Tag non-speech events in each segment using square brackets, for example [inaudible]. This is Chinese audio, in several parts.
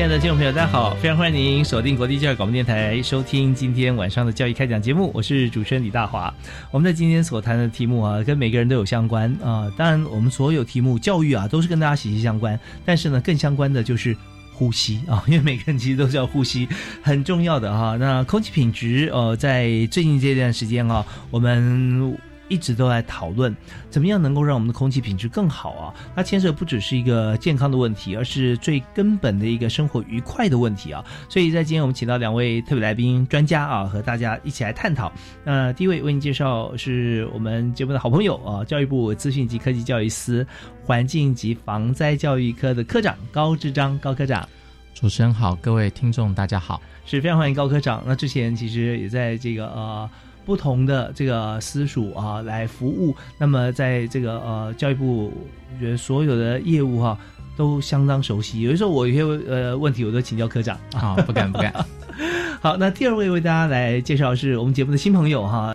亲爱的听众朋友，大家好！非常欢迎您锁定国际教育广播电台，收听今天晚上的教育开讲节目。我是主持人李大华。我们在今天所谈的题目啊，跟每个人都有相关啊。当然，我们所有题目教育啊，都是跟大家息息相关。但是呢，更相关的就是呼吸啊，因为每个人其实都是要呼吸，很重要的哈。那空气品质，呃，在最近这段时间啊，我们。一直都在讨论怎么样能够让我们的空气品质更好啊？它牵涉不只是一个健康的问题，而是最根本的一个生活愉快的问题啊！所以在今天我们请到两位特别来宾专家啊，和大家一起来探讨。那第一位为您介绍是我们节目的好朋友啊，教育部资讯及科技教育司环境及防灾教育科的科长高志章高科长。主持人好，各位听众大家好，是非常欢迎高科长。那之前其实也在这个呃。不同的这个私塾啊，来服务。那么，在这个呃教育部，我觉得所有的业务哈都相当熟悉。有的时候我有些呃问题，我都请教科长啊，不敢不敢。[laughs] 好，那第二位为大家来介绍是我们节目的新朋友哈，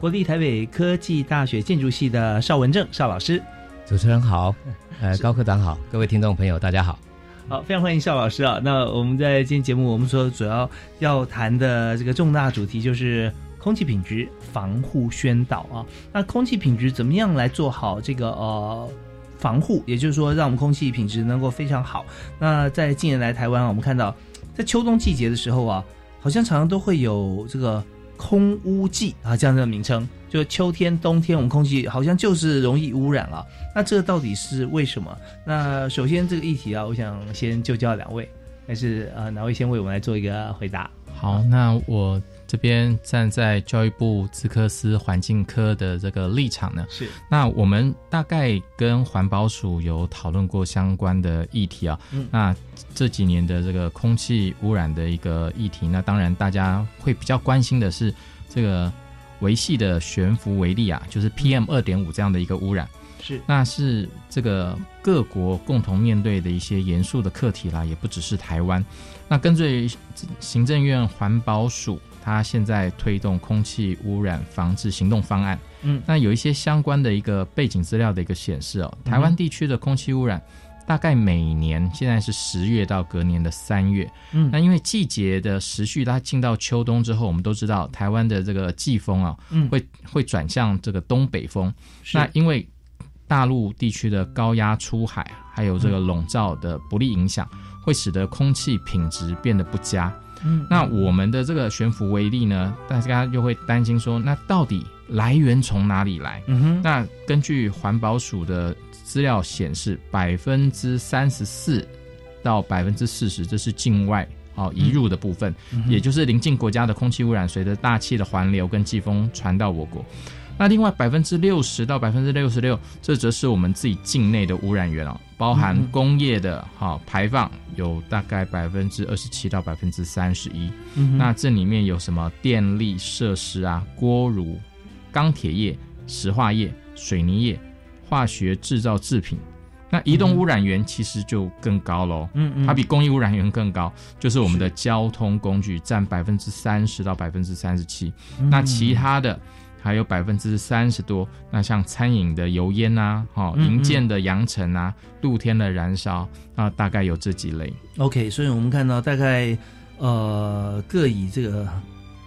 国立台北科技大学建筑系的邵文正邵老师。主持人好，[laughs] 呃，高科长好，各位听众朋友大家好。好，非常欢迎邵老师啊。那我们在今天节目，我们说主要要谈的这个重大主题就是。空气品质防护宣导啊，那空气品质怎么样来做好这个呃防护？也就是说，让我们空气品质能够非常好。那在近年来台湾，我们看到在秋冬季节的时候啊，好像常常都会有这个空污季啊这样的名称。就秋天、冬天，我们空气好像就是容易污染啊。那这到底是为什么？那首先这个议题啊，我想先就教两位，还是呃哪位先为我们来做一个回答？好，那我。这边站在教育部资科司环境科的这个立场呢，是那我们大概跟环保署有讨论过相关的议题啊。嗯，那这几年的这个空气污染的一个议题，那当然大家会比较关心的是这个维系的悬浮微粒啊，就是 PM 二点五这样的一个污染。是，那是这个各国共同面对的一些严肃的课题啦，也不只是台湾。那根据行政院环保署。它现在推动空气污染防治行动方案，嗯，那有一些相关的一个背景资料的一个显示哦，台湾地区的空气污染大概每年现在是十月到隔年的三月，嗯，那因为季节的时序，它进到秋冬之后，我们都知道台湾的这个季风啊，嗯，会会转向这个东北风，那因为大陆地区的高压出海，还有这个笼罩的不利影响，会使得空气品质变得不佳。那我们的这个悬浮微粒呢，大家又会担心说，那到底来源从哪里来？嗯哼，那根据环保署的资料显示，百分之三十四到百分之四十，这是境外哦移入的部分，也就是邻近国家的空气污染，随着大气的环流跟季风传到我国。那另外百分之六十到百分之六十六，这则是我们自己境内的污染源哦，包含工业的哈排放有大概百分之二十七到百分之三十一。那这里面有什么电力设施啊、锅炉、钢铁业、石化业、水泥业、化学制造制品。那移动污染源其实就更高喽，嗯嗯，它比工业污染源更高，就是我们的交通工具占百分之三十到百分之三十七。那其他的。还有百分之三十多，那像餐饮的油烟呐，哈，营建的扬尘啊，露天的燃烧啊，大概有这几类。OK，所以我们看到大概呃各以这个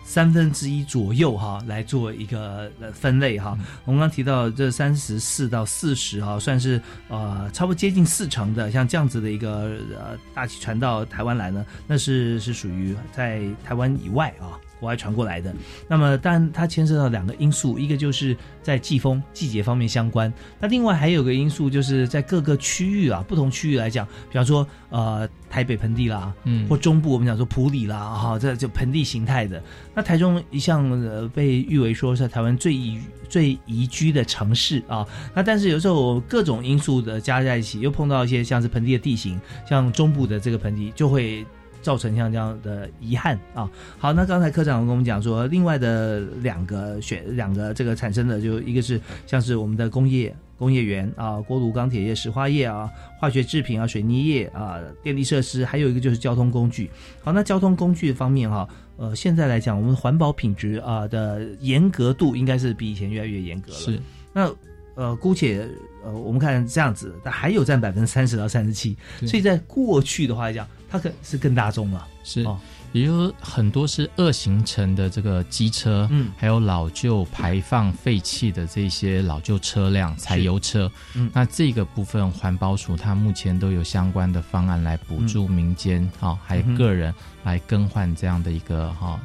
三分之一左右哈来做一个分类哈。我们刚提到这三十四到四十哈，算是呃差不多接近四成的，像这样子的一个呃大气传到台湾来呢，那是是属于在台湾以外啊。国外传过来的，那么但它牵涉到两个因素，一个就是在季风季节方面相关，那另外还有个因素就是在各个区域啊，不同区域来讲，比方说呃台北盆地啦，嗯，或中部我们讲说普里啦，哈，这就盆地形态的。那台中一向呃被誉为说是台湾最宜最宜居的城市啊，那但是有时候各种因素的加在一起，又碰到一些像是盆地的地形，像中部的这个盆地就会。造成像这样的遗憾啊！好，那刚才科长跟我们讲说，另外的两个选两个这个产生的，就一个是像是我们的工业工业园啊，锅炉、钢铁业、石化业啊，化学制品啊，水泥业啊，电力设施，还有一个就是交通工具。好，那交通工具方面哈，呃，现在来讲，我们环保品质啊的严格度应该是比以前越来越严格了。是，那呃，姑且呃，我们看这样子，但还有占百分之三十到三十七，所以在过去的话来讲。它可是更大众了，是，也就是很多是二行程的这个机车，嗯，还有老旧排放废气的这些老旧车辆、柴油车，嗯，那这个部分环保署它目前都有相关的方案来补助民间，哈，还有个人来更换这样的一个哈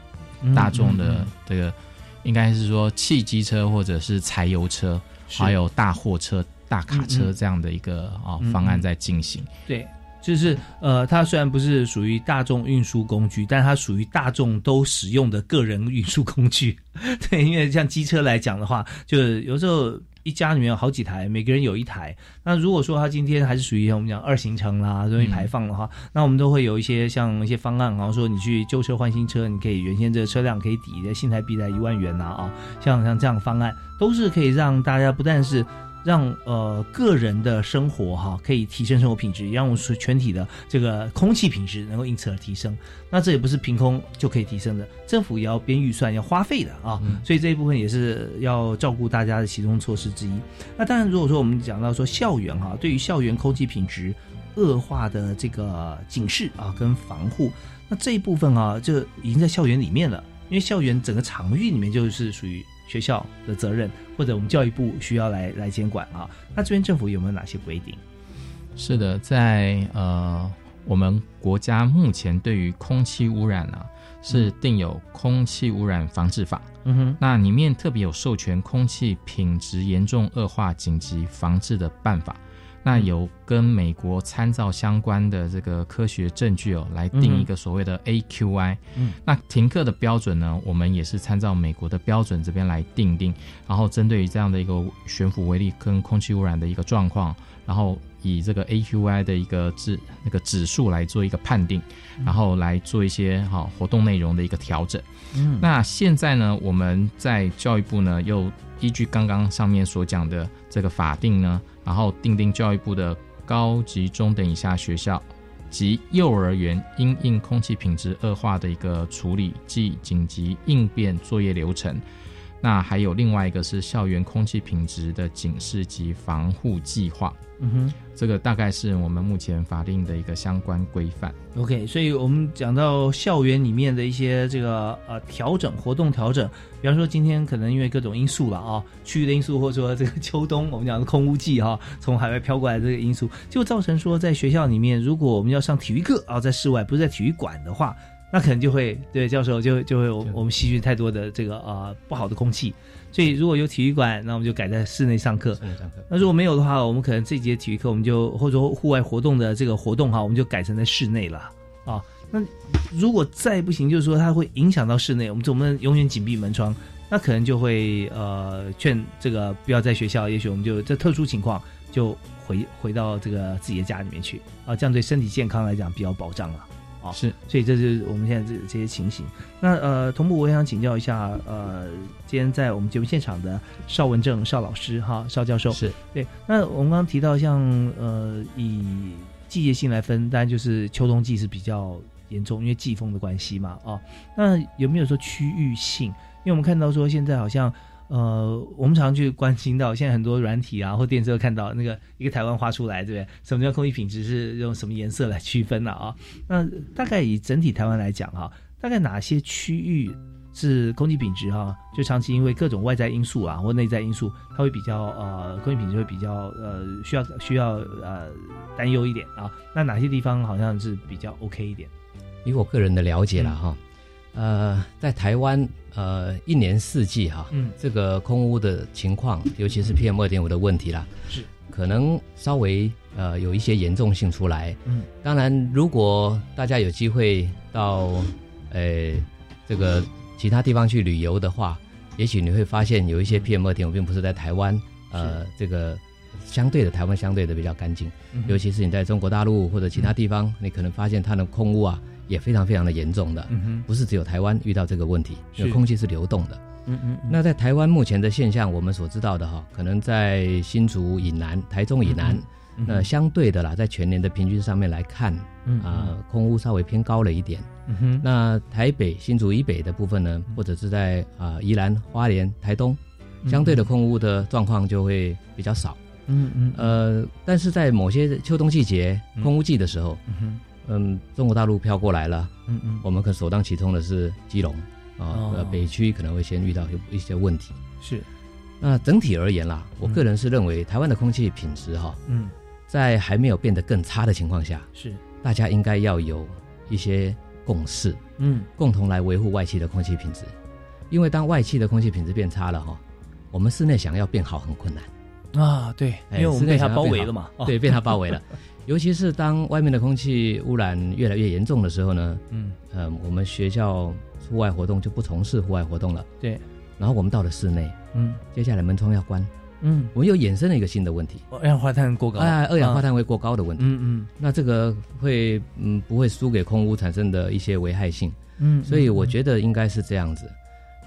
大众的这个，应该是说汽机车或者是柴油车，还有大货车、大卡车这样的一个啊方案在进行，对。就是呃，它虽然不是属于大众运输工具，但它属于大众都使用的个人运输工具。[laughs] 对，因为像机车来讲的话，就有时候一家里面有好几台，每个人有一台。那如果说它今天还是属于我们讲二行程啦，容易排放的话，那我们都会有一些像一些方案，然后说你去旧车换新车，你可以原先这个车辆可以抵的新台币在一万元呐啊，像像这样方案都是可以让大家不但是。让呃个人的生活哈可以提升生活品质，让我们全体的这个空气品质能够因此而提升。那这也不是凭空就可以提升的，政府也要编预算要花费的啊。所以这一部分也是要照顾大家的其中措施之一。那当然，如果说我们讲到说校园哈，对于校园空气品质恶化的这个警示啊跟防护，那这一部分啊就已经在校园里面了，因为校园整个场域里面就是属于。学校的责任，或者我们教育部需要来来监管啊？那这边政府有没有哪些规定？是的，在呃，我们国家目前对于空气污染呢，是定有《空气污染防治法》。嗯哼，那里面特别有授权空气品质严重恶化紧急防治的办法。那有跟美国参照相关的这个科学证据哦，来定一个所谓的 AQI。嗯，那停课的标准呢，我们也是参照美国的标准这边来定定，然后针对于这样的一个悬浮微粒跟空气污染的一个状况，然后以这个 AQI 的一个指那个指数来做一个判定，然后来做一些哈活动内容的一个调整。嗯，那现在呢，我们在教育部呢，又依据刚刚上面所讲的这个法定呢。然后订定教育部的高级中等以下学校及幼儿园因应空气品质恶化的一个处理及紧急应变作业流程。那还有另外一个是校园空气品质的警示及防护计划。嗯哼，这个大概是我们目前法定的一个相关规范。OK，所以我们讲到校园里面的一些这个呃调整活动调整，比方说今天可能因为各种因素了啊，区域的因素，或者说这个秋冬我们讲的空污季哈，从海外飘过来这个因素，就造成说在学校里面，如果我们要上体育课啊，在室外不是在体育馆的话。那可能就会对教授就就会我们吸取太多的这个呃不好的空气，所以如果有体育馆，那我们就改在室内上课。那如果没有的话，我们可能这节体育课我们就或者说户外活动的这个活动哈，我们就改成在室内了啊。那如果再不行，就是说它会影响到室内，我们总不能永远紧闭门窗，那可能就会呃劝这个不要在学校，也许我们就这特殊情况就回回到这个自己的家里面去啊，这样对身体健康来讲比较保障了。哦，是，所以这是我们现在这这些情形。那呃，同步我想请教一下，呃，今天在我们节目现场的邵文正邵老师哈，邵教授是对。那我们刚刚提到，像呃，以季节性来分，当然就是秋冬季是比较严重，因为季风的关系嘛，啊，那有没有说区域性？因为我们看到说现在好像。呃，我们常去关心到，现在很多软体啊或电视看到那个一个台湾画出来，对不对？什么叫空气品质是用什么颜色来区分的啊？那大概以整体台湾来讲哈，大概哪些区域是空气品质哈，就长期因为各种外在因素啊或内在因素，它会比较呃空气品质会比较呃需要需要呃担忧一点啊。那哪些地方好像是比较 OK 一点？以我个人的了解了哈，呃，在台湾呃一年四季哈，嗯。这个空污的情况，尤其是 PM 二点五的问题啦，是。可能稍微呃有一些严重性出来。嗯，当然，如果大家有机会到呃这个其他地方去旅游的话，也许你会发现有一些 PM 二点五并不是在台湾，呃，这个相对的台湾相对的比较干净，嗯尤其是你在中国大陆或者其他地方，你可能发现它的空污啊也非常非常的严重的，嗯不是只有台湾遇到这个问题，因为空气是流动的。嗯嗯嗯那在台湾目前的现象，我们所知道的哈，可能在新竹以南、台中以南，嗯那相对的啦，在全年的平均上面来看，嗯啊、空污稍微偏高了一点。那台北、新竹以北的部分呢，或者是在啊、宜兰、花莲、台东，嗯相对的空污的状况就会比较少。嗯嗯呃，但是在某些秋冬季节嗯空污季的时候，嗯，中国大陆飘过来了，嗯嗯。我们可首当其冲的是基隆啊，哦。呃，北区可能会先遇到有一些问题。是。那整体而言啦，我个人是认为台湾的空气品质哈，嗯。在还没有变得更差的情况下，是。大家应该要有一些共识，嗯。共同来维护外气的空气品质。因为当外气的空气品质变差了哈，我们室内想要变好很困难，啊对，因哎为我们被它包围了嘛，哦对，被它包围了。[laughs] 尤其是当外面的空气污染越来越严重的时候呢，嗯。呃，我们学校户外活动就不从事户外活动了。对，然后我们到了室内，嗯。接下来门窗要关，嗯，我们又衍生了一个新的问题，二氧化碳过高，啊，二氧化碳，会过高的问题。嗯嗯。那这个会嗯不会输给空污产生的一些危害性，嗯，所以我觉得应该是这样子。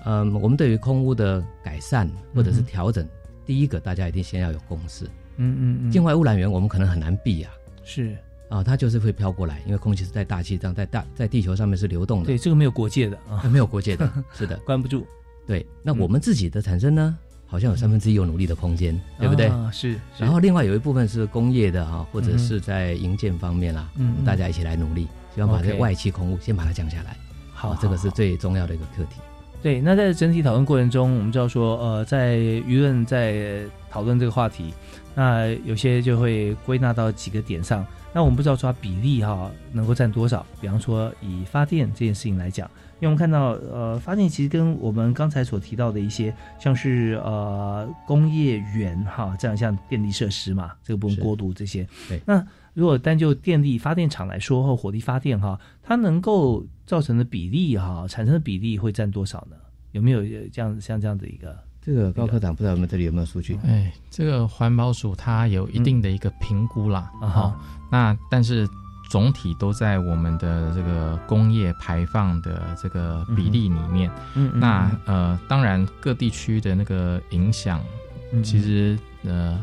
嗯，我们对于空污的改善或者是调整，第一个大家一定先要有共识。嗯嗯嗯，境外污染源我们可能很难避啊，是。啊，它就是会飘过来，因为空气是在大气上，在大在地球上面是流动的，对这个没有国界的啊，没有国界的，[laughs] 是的，关不住，对。那我们自己的产生呢，好像有三分之一有努力的空间，对不对？啊是，是。然后另外有一部分是工业的哈，或者嗯是在营建方面啦，嗯嗯。大家一起来努力，希望把这 OK 外气空污先把它降下来。好啊，这个是最重要的一个课题。对，那在整体讨论过程中，我们知道说，呃，在舆论在讨论这个话题，那有些就会归纳到几个点上。那我们不知道抓比例哈能够占多少。比方说以发电这件事情来讲，因为我们看到呃发电其实跟我们刚才所提到的一些像是呃工业园哈这样像电力设施嘛，这个部分是过渡这些。对那如果单就电力发电厂来说，或火力发电哈，它能够造成的比例哈，产生的比例会占多少呢？有没有这样像这样的一个？这个高科长不知道我们这里有没有数据？哎，这个环保署它有一定的一个评估啦，啊好、哈那但是总体都在我们的这个工业排放的这个比例里面。嗯那呃，当然各地区的那个影响，嗯其实呃，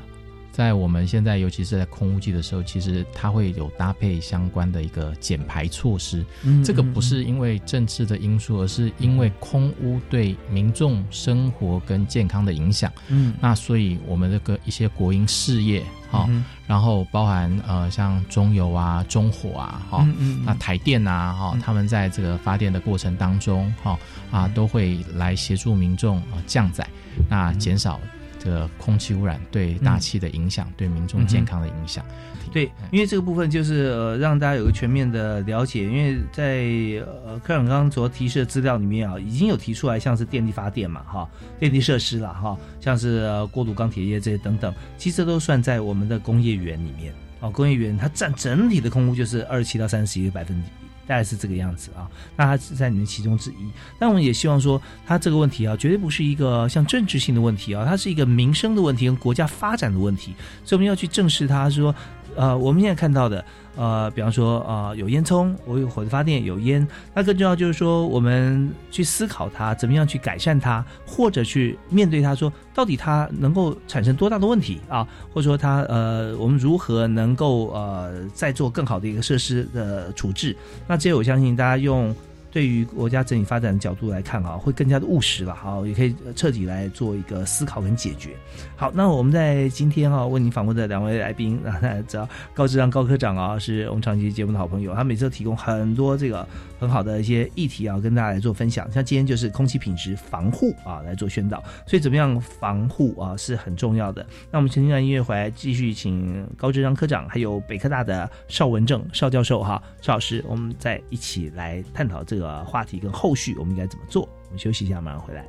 在我们现在尤其是在空污季的时候，其实它会有搭配相关的一个减排措施。嗯这个不是因为政治的因素，而是因为空污对民众生活跟健康的影响。嗯。那所以我们这个一些国营事业，哈、嗯然后包含呃像中油啊、中火啊，哈、那台电啊，哈、嗯。他们在这个发电的过程当中，哈啊，都会来协助民众啊降载，那减少这个空气污染对大气的影响，对民众健康的影响。对，因为这个部分就是呃，让大家有个全面的了解。因为在呃科长刚刚所提示的资料里面啊，已经有提出来，像是电力发电嘛，哈，电力设施啦，哈，像是呃过渡钢铁业这些等等，其实这都算在我们的工业园里面。哦，工业园它占整体的空污就是二十七到三十一个百分比，大概是这个样子啊。那它是在你们其中之一。但我们也希望说，它这个问题啊，绝对不是一个像政治性的问题啊，它是一个民生的问题跟国家发展的问题，所以我们要去正视它，说。呃，我们现在看到的，呃，比方说，呃，有烟囱，我有火力发电有烟，那更重要就是说，我们去思考它，怎么样去改善它，或者去面对它，说到底它能够产生多大的问题啊，或者说它呃，我们如何能够呃再做更好的一个设施的处置？那这些我相信大家用对于国家整体发展的角度来看啊，会更加的务实了，好，也可以彻底来做一个思考跟解决。好，那我们在今天啊，为您访问的两位来宾啊，大家知道高志章高科长啊，是我们长期节目的好朋友，他每次都提供很多这个很好的一些议题啊，跟大家来做分享。像今天就是空气品质防护啊，来做宣导，所以怎么样防护啊是很重要的。那我们听完音乐回来，继续请高志章科长，还有北科大的邵文正邵教授哈，邵老师，我们再一起来探讨这个话题跟后续我们应该怎么做。我们休息一下，马上回来。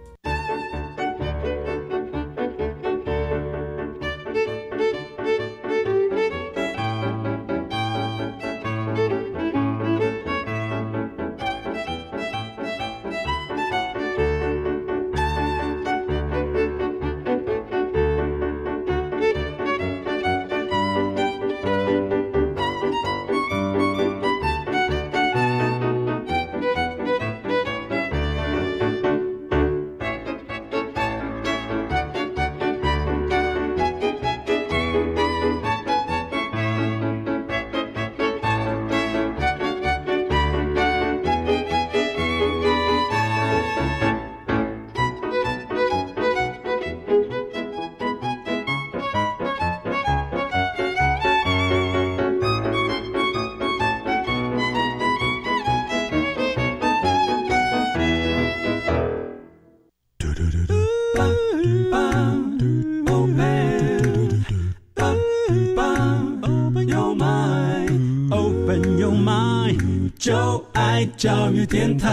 教育电台。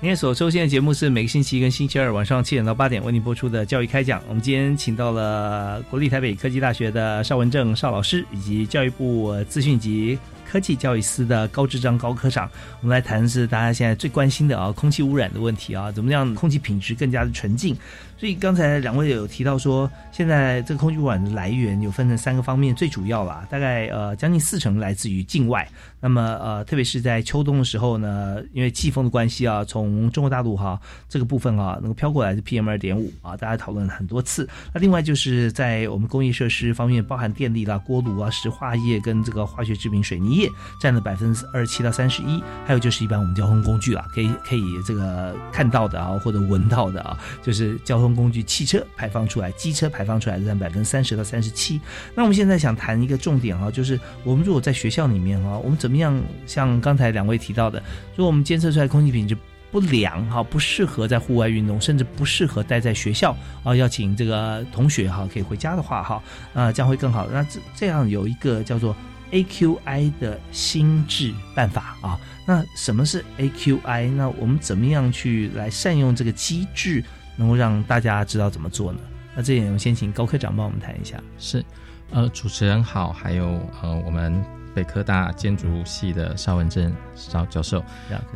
您所收听的节目是每个星期一跟星期二晚上七点到八点为您播出的教育开讲。我们今天请到了国立台北科技大学的邵文正邵老师，以及教育部资讯及科技教育司的高智章高科长。我们来谈的是大家现在最关心的啊，空气污染的问题啊，怎么样空气品质更加的纯净？所以刚才两位有提到说，现在这个空气污染的来源有分成三个方面，最主要啦，大概呃将近四成来自于境外。那么呃，特别是在秋冬的时候呢，因为季风的关系啊，从中国大陆哈这个部分啊，能够飘过来的 PM 二点五啊，大家讨论了很多次。那另外就是在我们工业设施方面，包含电力啦、锅炉啊、石化业跟这个化学制品、水泥业，占了百分之二十七到三十一。还有就是一般我们交通工具啊，可以可以这个看到的啊，或者闻到的啊，就是交通。工具汽车排放出来，机车排放出来占百分之三十到三十七。那我们现在想谈一个重点哈，就是我们如果在学校里面哈，我们怎么样？像刚才两位提到的，如果我们监测出来空气品质不良哈，不适合在户外运动，甚至不适合待在学校啊，要请这个同学哈可以回家的话哈，啊将会更好。那这这样有一个叫做 AQI 的心智办法啊。那什么是 AQI？那我们怎么样去来善用这个机制？能够让大家知道怎么做呢？那这点我们先请高科长帮我们谈一下。是，呃，主持人好，还有呃，我们北科大建筑系的邵文正邵教授，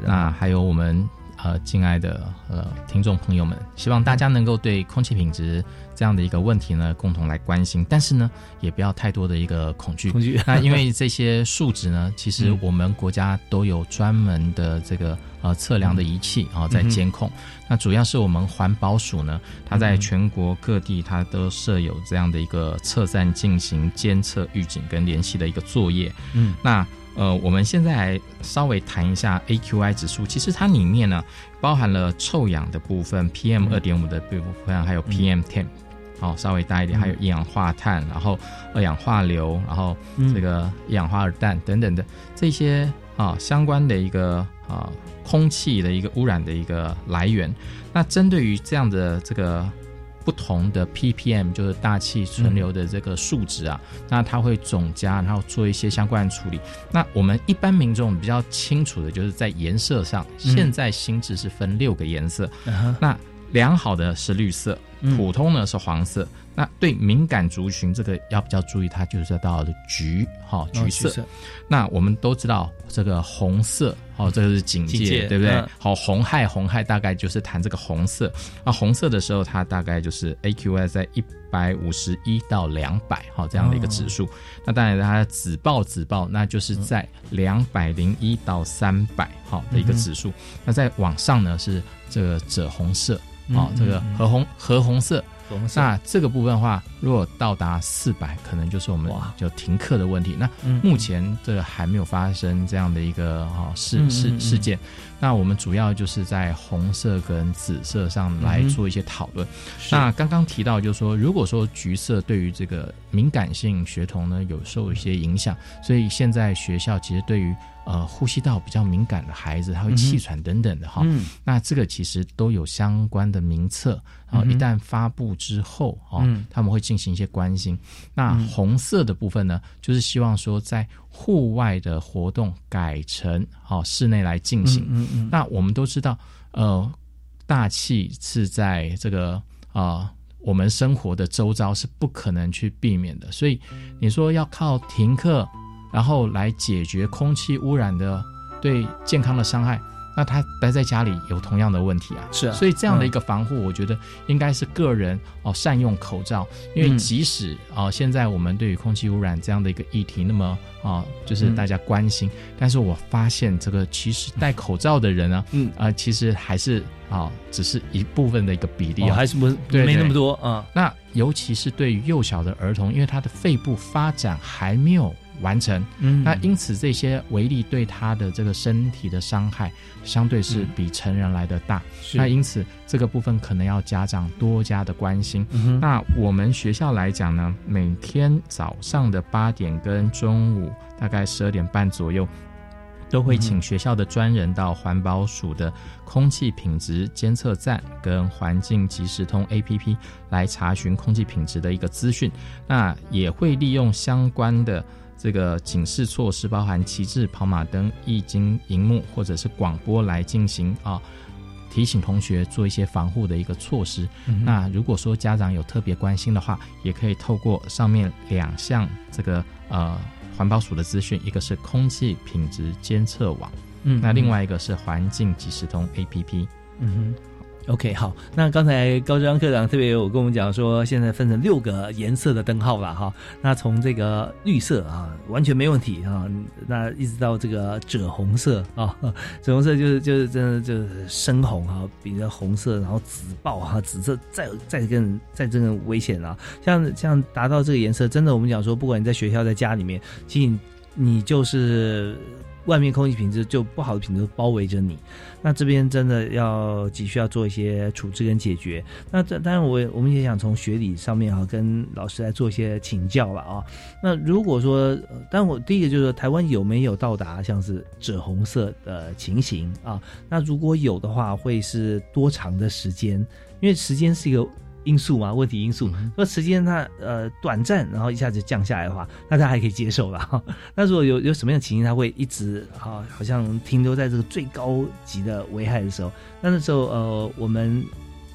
那还有我们呃敬爱的呃听众朋友们，希望大家能够对空气品质。这样的一个问题呢，共同来关心，但是呢，也不要太多的一个恐惧。恐惧。那因为这些数值呢，其实我们国家都有专门的这个呃测量的仪器啊，在监控。那主要是我们环保署呢，它在全国各地它都设有这样的一个测站进行监测、预警跟联系的一个作业。嗯。那呃，我们现在来稍微谈一下 AQI 指数，其实它里面呢包含了臭氧的部分、PM 二点五的部分，还有 PM ten。哦，稍微大一点，还有一氧化碳，然后二氧化硫，然后这个一氧化二氮等等的这些啊相关的一个啊空气的一个污染的一个来源。那针对于这样的这个不同的 ppm，就是大气存留的这个数值啊，那它会总加，然后做一些相关的处理。那我们一般民众比较清楚的就是在颜色上，现在新制是分六个颜色，那良好的是绿色。普通呢是黄色，那对敏感族群这个要比较注意，它就是到的橘哈橘色。那我们都知道这个红色哦，这个是警戒，对不对？好，红害红害大概就是谈这个红色。那红色的时候，它大概就是 AQI 在一百五十一到两百哈这样的一个指数。那当然它紫爆紫爆，那就是在两百零一到三百哈的一个指数。那在往上呢是这个赭红色。哦，这个褐红褐红色，那这个部分的话，如果到达四百，可能就是我们就停课的问题。那嗯目前这个还没有发生这样的一个哈、嗯事嗯事嗯事件。那我们主要就是在红色跟紫色上来做一些讨论。是。那刚刚提到就是说，如果说橘色对于这个敏感性学童呢有受一些影响，所以现在学校其实对于呃呼吸道比较敏感的孩子，他会气喘等等的哈、嗯。那这个其实都有相关的名册然后一旦发布之后哈，嗯。他们会进行一些关心。那嗯。红色的部分呢，就是希望说在户外的活动改成哦室内来进行。嗯嗯那我们都知道，呃，大气是在这个啊、我们生活的周遭是不可能去避免的，所以你说要靠停课，然后来解决空气污染的对健康的伤害，那他待在家里有同样的问题啊。是啊。所以这样的一个防护，我觉得应该是个人哦善用口罩，因为嗯。即使啊、现在我们对于空气污染这样的一个议题那么啊、就是嗯。大家关心，但是我发现这个其实戴口罩的人呢，嗯。啊、其实还是啊、只是一部分的一个比例还是不对对。没那么多啊。那尤其是对于幼小的儿童，因为他的肺部发展还没有完成，嗯那因此这些微粒对他的这个身体的伤害，相对是比成人来的大。是那因此这个部分可能要家长多加的关心。嗯那我们学校来讲呢，每天早上的八点跟中午大概十二点半左右，都会请学校的专人到环保署的空气品质监测站跟环境即时通 APP 来查询空气品质的一个资讯。那也会利用相关的这个警示措施，包含旗帜、跑马灯、液晶荧幕或者是广播来进行啊。提醒同学做一些防护的一个措施。嗯那如果说家长有特别关心的话，也可以透过上面两项这个呃环保署的资讯，一个是空气品质监测网，嗯那另外一个是环境即时通 APP。嗯哼。OK，好。那刚才高志刚科长特别有跟我们讲说，现在分成六个颜色的灯号了哈。那从这个绿色啊，完全没问题啊。那一直到这个赭红色啊，赭红色就是就是真的就是深红啊、比这红色，然后紫爆哈、紫色再再更再更危险啊。像像达到这个颜色，真的我们讲说，不管你在学校在家里面，其实你就是外面空气品质就不好的品质包围着你。那这边真的要急需要做一些处置跟解决。那这当然我我们也想从学理上面啊、跟老师来做一些请教了啊。那如果说，但我第一个就是说，台湾有没有到达像是紫红色的情形啊？那如果有的话，会是多长的时间？因为时间是一个。因素嘛，问题因素。说时间它呃短暂，然后一下子降下来的话，那他还可以接受了哈。[laughs] 那如果有有什么样的情形，他会一直啊，好像停留在这个最高级的危害的时候，那那时候呃，我们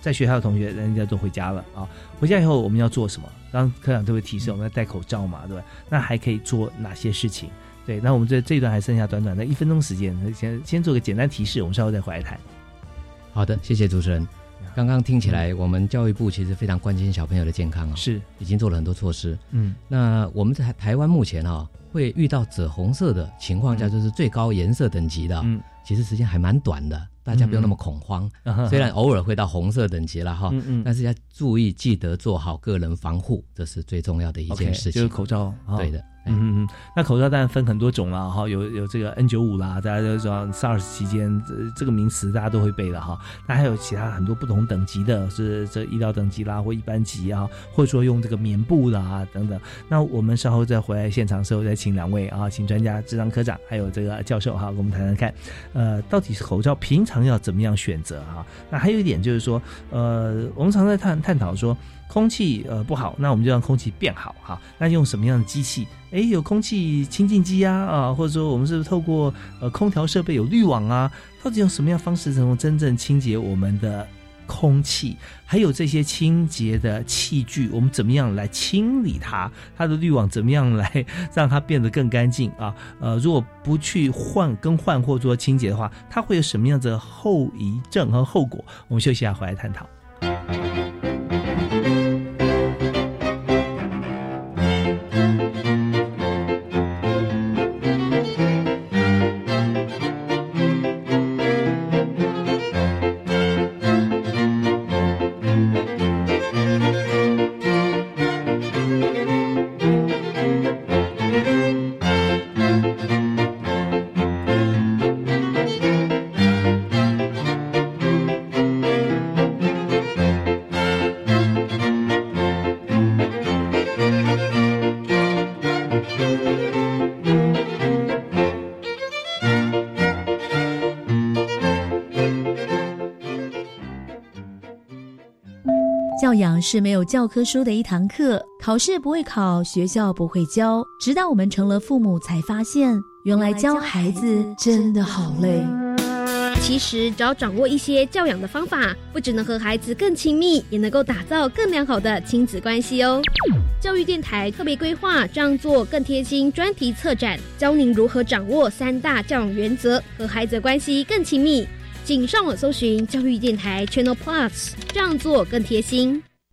在学校的同学人家都回家了啊，回家以后我们要做什么？刚刚科长都会提示我们要戴口罩嘛，对吧？那还可以做哪些事情？对，那我们这这一段还剩下短短的一分钟时间，先先做个简单提示，我们稍后再回来谈。好的，谢谢主持人。刚刚听起来，我们教育部其实非常关心小朋友的健康啊、是，已经做了很多措施。嗯。那我们在台湾目前啊、会遇到紫红色的情况下，就是最高颜色等级的，嗯，其实时间还蛮短的，大家不用那么恐慌。嗯。虽然偶尔会到红色等级了哈，嗯嗯。但是要注意，记得做好个人防护，这是最重要的一件事情。就是口罩。啊。对的，嗯嗯嗯，那口罩当然分很多种了，哈，有有这个 N 九五啦，大家都知道 SARS 期间这这个名词大家都会背的哈。那还有其他很多不同等级的，是这医疗等级啦，或一般级啊，或者说用这个棉布啦等等。那我们稍后再回来现场的时候，再请两位啊，请专家、智商科长还有这个教授哈，跟我们谈谈看，呃，到底是口罩平常要怎么样选择哈？那还有一点就是说，呃，我们常在探探讨说。空气呃不好，那我们就让空气变好哈。那用什么样的机器？诶，有空气清净机啊啊，或者说我们是不是透过呃空调设备有滤网啊？到底用什么样方式才能真正清洁我们的空气？还有这些清洁的器具，我们怎么样来清理它？它的滤网怎么样来让它变得更干净啊？呃，如果不去换更换或做清洁的话，它会有什么样的后遗症和后果？我们休息一下，回来探讨。是没有教科书的一堂课，考试不会考，学校不会教，直到我们成了父母才发现，原来教孩子真的好累。其实，只要掌握一些教养的方法，不只能和孩子更亲密，也能够打造更良好的亲子关系哦。教育电台特别规划“这样做更贴心”专题策展，教您如何掌握三大教养原则，和孩子关系更亲密。请上网搜寻教育电台 Channel Plus，这样做更贴心。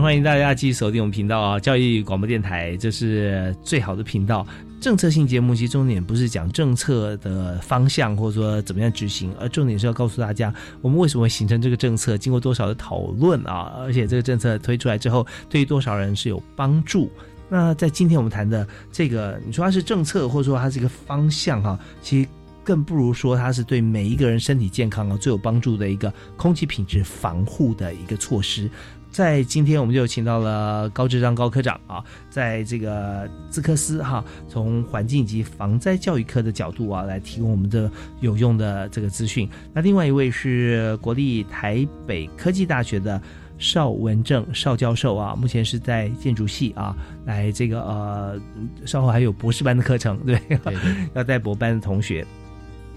欢迎大家继续锁定我们频道啊！教育广播电台，这是最好的频道。政策性节目其实重点不是讲政策的方向，或者说怎么样执行，而重点是要告诉大家，我们为什么会形成这个政策，经过多少的讨论啊！而且这个政策推出来之后，对于多少人是有帮助。那在今天我们谈的这个，你说它是政策，或者说它是一个方向哈，其实更不如说它是对每一个人身体健康啊最有帮助的一个空气品质防护的一个措施。在今天，我们就请到了高志章高科长啊，在这个资科斯哈，从环境及防灾教育科的角度啊，来提供我们的有用的这个资讯。那另外一位是国立台北科技大学的邵文正邵教授啊，目前是在建筑系啊，来这个呃，稍后还有博士班的课程，对，[laughs] 要带博班的同学。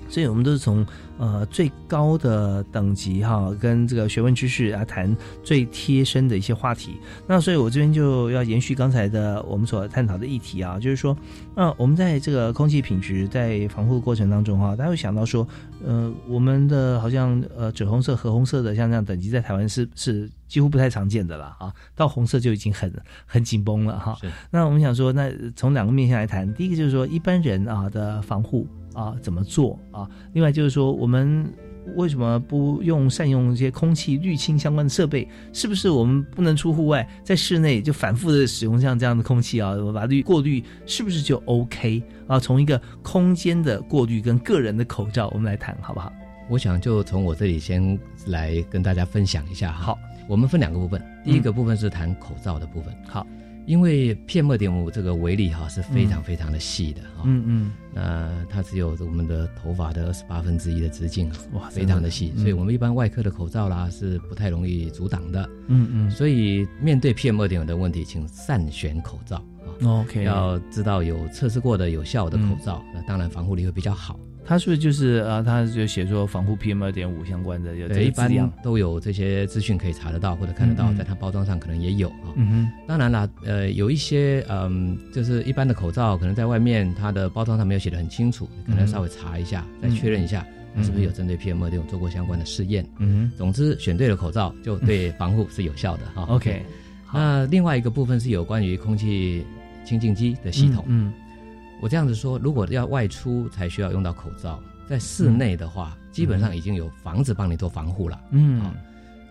所以，我们都是从呃最高的等级哈，跟这个学问知识啊谈最贴身的一些话题。那所以我这边就要延续刚才的我们所探讨的议题啊，就是说，那我们在这个空气品质在防护过程当中哈，大家会想到说，呃，我们的好像呃紫红色、和红色的像这样等级在台湾是是几乎不太常见的了啊，到红色就已经很很紧绷了哈。那我们想说，那从两个面向来谈，第一个就是说一般人啊的防护。啊，怎么做啊？另外就是说，我们为什么不用善用一些空气滤清相关的设备？是不是我们不能出户外，在室内就反复的使用像这样的空气啊？把滤过滤是不是就 OK 啊？从一个空间的过滤跟个人的口罩，我们来谈好不好？我想就从我这里先来跟大家分享一下。好，我们分两个部分，第一个部分是谈口罩的部分。好。因为 PM 二点五这个微粒哈是非常非常的细的哈，嗯嗯，那它只有我们的头发的二十八分之一的直径，哇，非常的细，所以我们一般外科的口罩啦是不太容易阻挡的，嗯嗯，所以面对 PM 二点五的问题，请善选口罩啊，OK，要知道有测试过的有效的口罩，那当然防护力会比较好。它是不是就是啊？它就写说防护 PM 二点五相关的，有这一般都有这些资讯可以查得到或者看得到，在它包装上可能也有啊。嗯哼。当然了，呃，有一些嗯，就是一般的口罩，可能在外面它的包装上没有写的很清楚，可能稍微查一下，再确认一下是不是有针对 PM 二点五做过相关的试验。嗯哼。总之，选对了口罩就对防护是有效的哈。OK。那另外一个部分是有关于空气清净机的系统。嗯。我这样子说，如果要外出才需要用到口罩，在室内的话，基本上已经有房子帮你做防护了。嗯，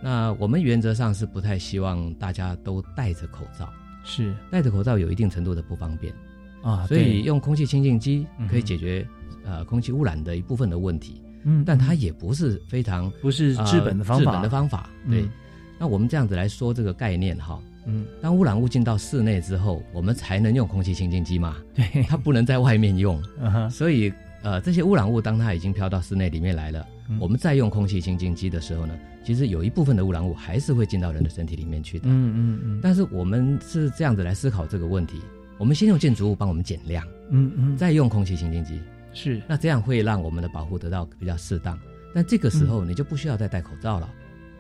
那我们原则上是不太希望大家都戴着口罩，是。戴着口罩有一定程度的不方便啊，所以用空气清净机可以解决、呃空气污染的一部分的问题。嗯。但它也不是非常不是治本的方法。呃治本的方法。对，嗯。那我们这样子来说这个概念哈，嗯，当污染物进到室内之后，我们才能用空气清净机嘛，对，它不能在外面用。嗯哼。所以呃，这些污染物当它已经飘到室内里面来了，嗯。我们再用空气清净机的时候呢，其实有一部分的污染物还是会进到人的身体里面去的。嗯嗯嗯，但是我们是这样子来思考这个问题，我们先用建筑物帮我们减量，嗯嗯，再用空气清净机，是。那这样会让我们的保护得到比较适当。但这个时候嗯。你就不需要再戴口罩了。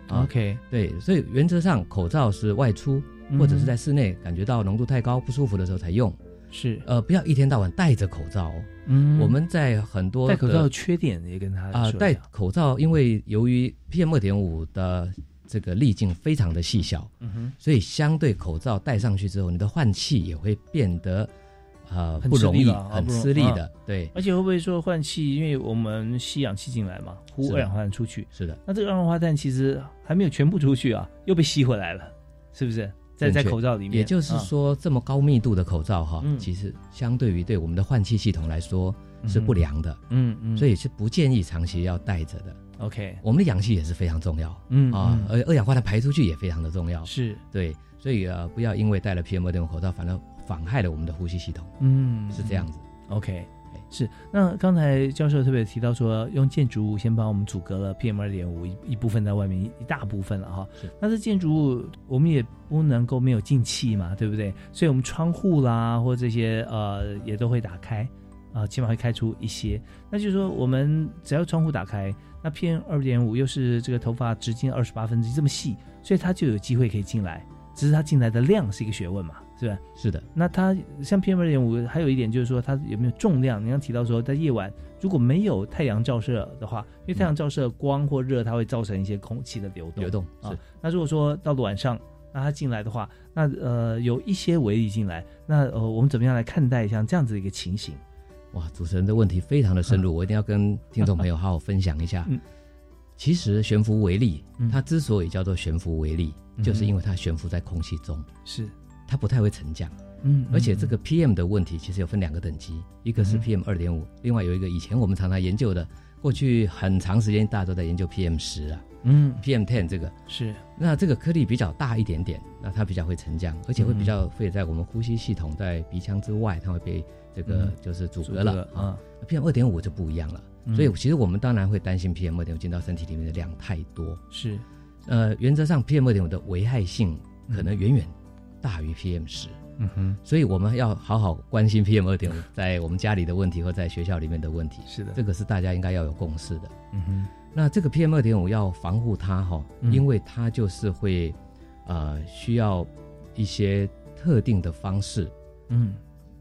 啊 OK，对，所以原则上口罩是外出嗯或者是在室内感觉到浓度太高不舒服的时候才用。是呃，不要一天到晚戴着口罩哦。嗯我们在很多戴口罩的的缺点也跟他啊、说戴口罩，因为由于 PM 二点五的这个粒径非常的细小，嗯哼所以相对口罩戴上去之后，你的换气也会变得呃不容易，很吃力的。对，而且会不会说换气？因为我们吸氧气进来嘛，呼二氧化碳出去。是的，那这个二氧化碳其实还没有全部出去啊，又被吸回来了，是不是？在在口罩里面，也就是啊，说，这么高密度的口罩哈，嗯。其实相对于对我们的换气系统来说是不良的，嗯嗯，所以是不建议长期要戴着的。OK，我们的氧气也是非常重要，嗯啊嗯，而二氧化碳排出去也非常的重要，是。对，所以呃，不要因为戴了 PM 二点五口罩，反而妨害了我们的呼吸系统，嗯是这样子。OK，是。那刚才教授特别提到说，用建筑物先帮我们阻隔了 PM 二点五一一部分在外面，一一大部分了哈。是。但是建筑物我们也不能够没有进气嘛，对不对？所以我们窗户啦或这些呃也都会打开啊、起码会开出一些。那就是说，我们只要窗户打开，那 PM 二点五又是这个头发直径二十八分之一这么细，所以它就有机会可以进来。只是它进来的量是一个学问嘛，是吧？是的，那它像 PM 二点五，还有一点就是说它有没有重量？你刚提到说，在夜晚如果没有太阳照射的话，因为太阳照射光或热，它会造成一些空气的流动。流动啊是。那如果说到了晚上，那它进来的话，那呃有一些微粒进来，那呃我们怎么样来看待像这样子的一个情形？哇，主持人的问题非常的深入，[laughs] 我一定要跟听众朋友好好分享一下。嗯，其实悬浮微粒嗯，它之所以叫做悬浮微粒，嗯就是因为它悬浮在空气中，是，它不太会沉降。嗯而且这个 PM 的问题其实有分两个等级，一个是嗯。PM 二点五，另外有一个以前我们常常研究的，过去很长时间大家都在研究 PM 十啊嗯，PM ten 这个，是。那这个颗粒比较大一点点，那它比较会沉降，而且会比较会在我们呼吸系统在鼻腔之外，它会被这个嗯。就是阻阻隔了隔啊。PM 二点五就不一样了，嗯。所以其实我们当然会担心 PM 二点五进到身体里面的量太多。是，呃，原则上 PM 二点五的危害性可能远远大于 PM 十。嗯哼，所以我们要好好关心 PM 二点五在我们家里的问题或在学校里面的问题。是的这个是大家应该要有共识的。嗯哼，那这个 PM 二点五要防护它哈、嗯因为它就是会呃需要一些特定的方式。嗯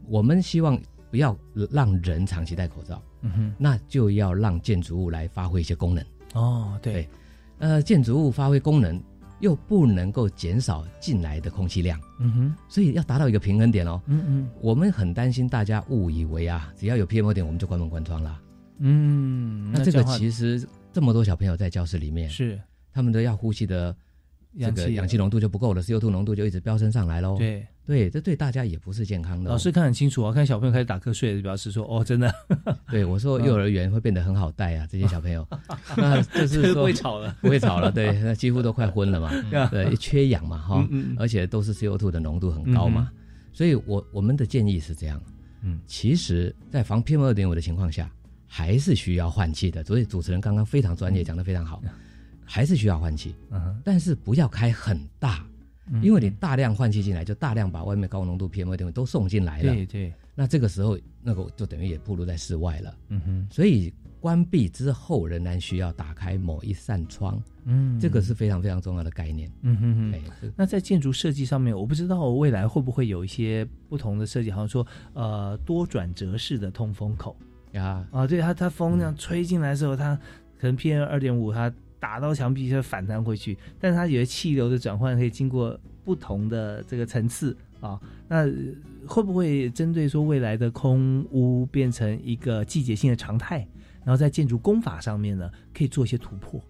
我们希望不要让人长期戴口罩，嗯哼，那就要让建筑物来发挥一些功能。哦，对对，呃，建筑物发挥功能又不能够减少进来的空气量，嗯哼，所以要达到一个平衡点哦。嗯嗯我们很担心大家误以为啊，只要有 PMO 点，我们就关门关窗啦。嗯，那这个其实这么多小朋友在教室里面，是他们的要呼吸的这个氧气浓度就不够了，CO2 浓度就一直飙升上来喽。对。对，这对大家也不是健康的哦、老师看很清楚啊，看小朋友开始打瞌睡，就表示说哦，真的，对我说，[laughs] 幼儿园会变得很好带啊，这些小朋友，[laughs] 那就是说不会吵了。不会吵了，对，那几乎都快昏了嘛，对，缺氧嘛，哈而且都是 CO2 的浓度很高嘛，所以我我们的建议是这样，嗯，其实，在防 PM 二点五的情况下，还是需要换气的。所以主持人刚刚非常专业，讲的非常好，还是需要换气，嗯。但是不要开很大，嗯因为你大量换气进来，就大量把外面高浓度 PM 二点五都送进来了。对对，那这个时候，那个就等于也暴露在室外了。嗯哼，所以关闭之后，仍然需要打开某一扇窗。嗯这个是非常非常重要的概念。嗯哼哼哎，那在建筑设计上面，我不知道未来会不会有一些不同的设计，好像说呃多转折式的通风口呀，啊，对它它风那样吹进来的时候，它可能 PM 二点五它打到墙壁就会反弹回去，但是它有些气流的转换可以经过不同的这个层次啊，那呃会不会针对说未来的空屋变成一个季节性的常态，然后在建筑工法上面呢，可以做一些突破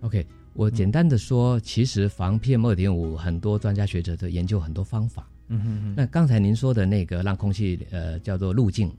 ？OK，我简单的说，其实防 PM 二点五，很多专家学者都研究很多方法。嗯哼哼那刚才您说的那个让空气呃叫做路径，哼，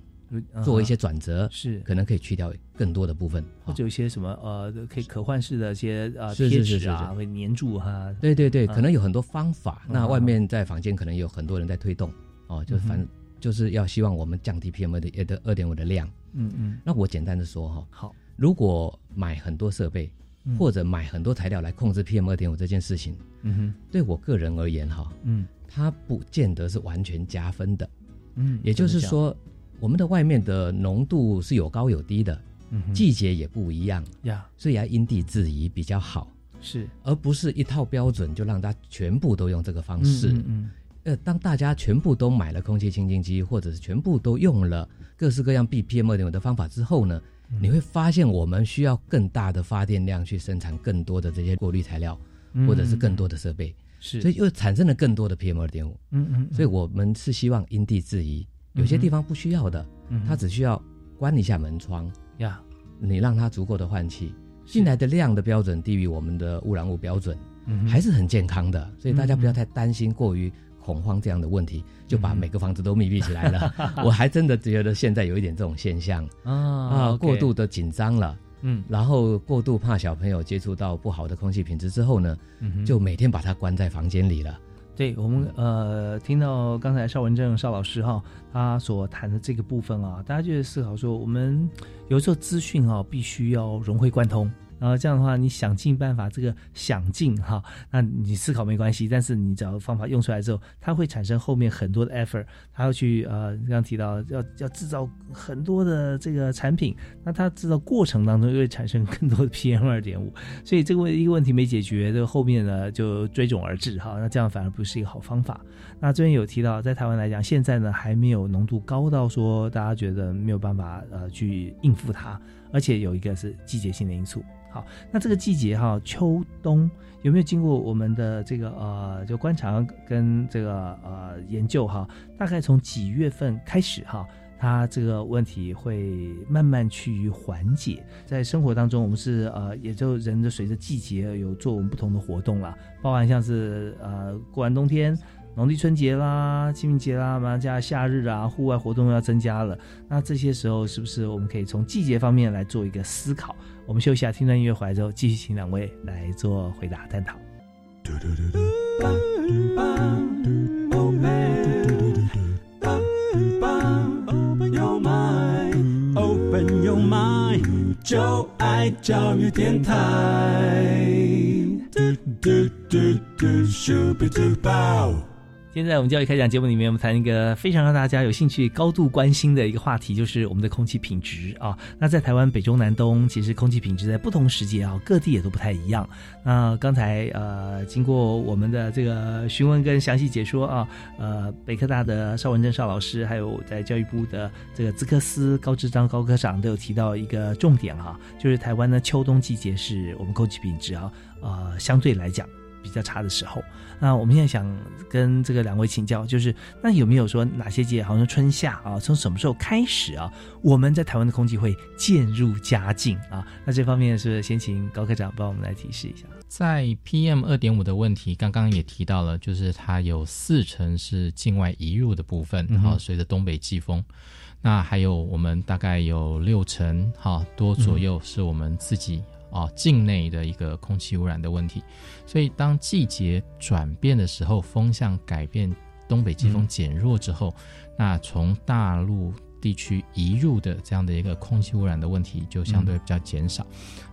做一些转折，是可能可以去掉更多的部分。或者有一些什么呃，可以可换式的一些呃贴是是是纸啊，是会粘住哈。对对对，嗯可能有很多方法。嗯那外面在房间可能有很多人在推动哦，就反嗯就是要希望我们降低 PM 的的二点五的量。嗯嗯，那我简单的说哈，好，如果买很多设备嗯或者买很多材料来控制 PM 二点五这件事情，嗯哼，对我个人而言哈，嗯它不见得是完全加分的。嗯，也就是说，我们的外面的浓度是有高有低的，嗯季节也不一样，呀，所以要因地制宜比较好，是。而不是一套标准就让它全部都用这个方式。嗯嗯呃，当大家全部都买了空气清净机，或者是全部都用了各式各样 BPM 二点五的方法之后呢，嗯。你会发现我们需要更大的发电量去生产更多的这些过滤材料，嗯或者是更多的设备，是，所以又产生了更多的 PM 二点五。嗯嗯，所以我们是希望因地制宜，有些地方不需要的，嗯它只需要关一下门窗，呀，你让它足够的换气，进来的量的标准低于我们的污染物标准，嗯还是很健康的。所以大家嗯不要太担心过于恐慌这样的问题，就嗯把每个房子都密闭起来了。[laughs] 我还真的觉得现在有一点这种现象啊啊过度的紧张了。嗯然后过度怕小朋友接触到不好的空气品质之后呢，嗯就每天把它关在房间里了。对我们呃，听到刚才邵文正邵老师哈，他所谈的这个部分啊，大家就在思考说，我们有时候资讯啊，必须要融会贯通。然后这样的话，你想尽办法，这个想尽哈，那你思考没关系，但是你只要方法用出来之后，它会产生后面很多的 effort，它要去呃，刚提到要要制造很多的这个产品，那它制造过程当中又会产生更多的 [laughs] PM 二点五，所以这个问一个问题没解决，这个后面呢就追踵而至哈，那这样反而不是一个好方法。那这边有提到，在台湾来讲，现在呢还没有浓度高到说大家觉得没有办法呃去应付它，而且有一个是季节性的因素。好，那这个季节哈，秋冬有没有经过我们的这个呃就观察跟这个呃研究哈？大概从几月份开始哈？它这个问题会慢慢趋于缓解，在生活当中，我们是呃，也就人的随着季节有做我们不同的活动啦，包含像是呃过完冬天，农历春节啦、清明节啦，马上加夏日啊，户外活动要增加了。那这些时候是不是我们可以从季节方面来做一个思考？我们休息下，听段音乐回来之后，继续请两位来做回答探讨。Open your mind，就爱教育电台。现在我们教育开讲节目里面，我们谈一个非常让大家有兴趣、高度关心的一个话题，就是我们的空气品质啊。那在台湾北中南东，其实空气品质在不同时节啊，各地也都不太一样。那刚才呃，经过我们的这个询问跟详细解说啊，呃，北科大的邵文正邵老师，还有在教育部的这个资科司高志章高科长都有提到一个重点哈、就是台湾的秋冬季节是我们空气品质啊，呃，相对来讲。比较差的时候，那我们现在想跟这个两位请教，就是那有没有说哪些节，好像春夏啊，从什么时候开始啊，我们在台湾的空气会渐入佳境啊？那这方面是不是先请高科长帮我们来提示一下？在 PM 二点五的问题，刚刚也提到了，就是它有四成是境外移入的部分，然后、随着东北季风，那还有我们大概有六成哈、多左右是我们自己啊、境内的一个空气污染的问题，所以当季节转变的时候，风向改变，东北季风嗯。减弱之后，那从大陆地区移入的这样的一个空气污染的问题就相对比较减少。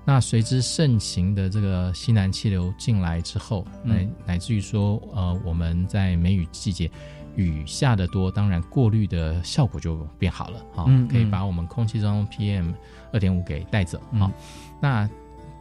那随之盛行的这个西南气流进来之后，乃嗯。乃至于说，呃，我们在梅雨季节雨下的多，当然过滤的效果就变好了，哈、嗯可以嗯。把我们空气中 PM 二点五给带走，哈、嗯那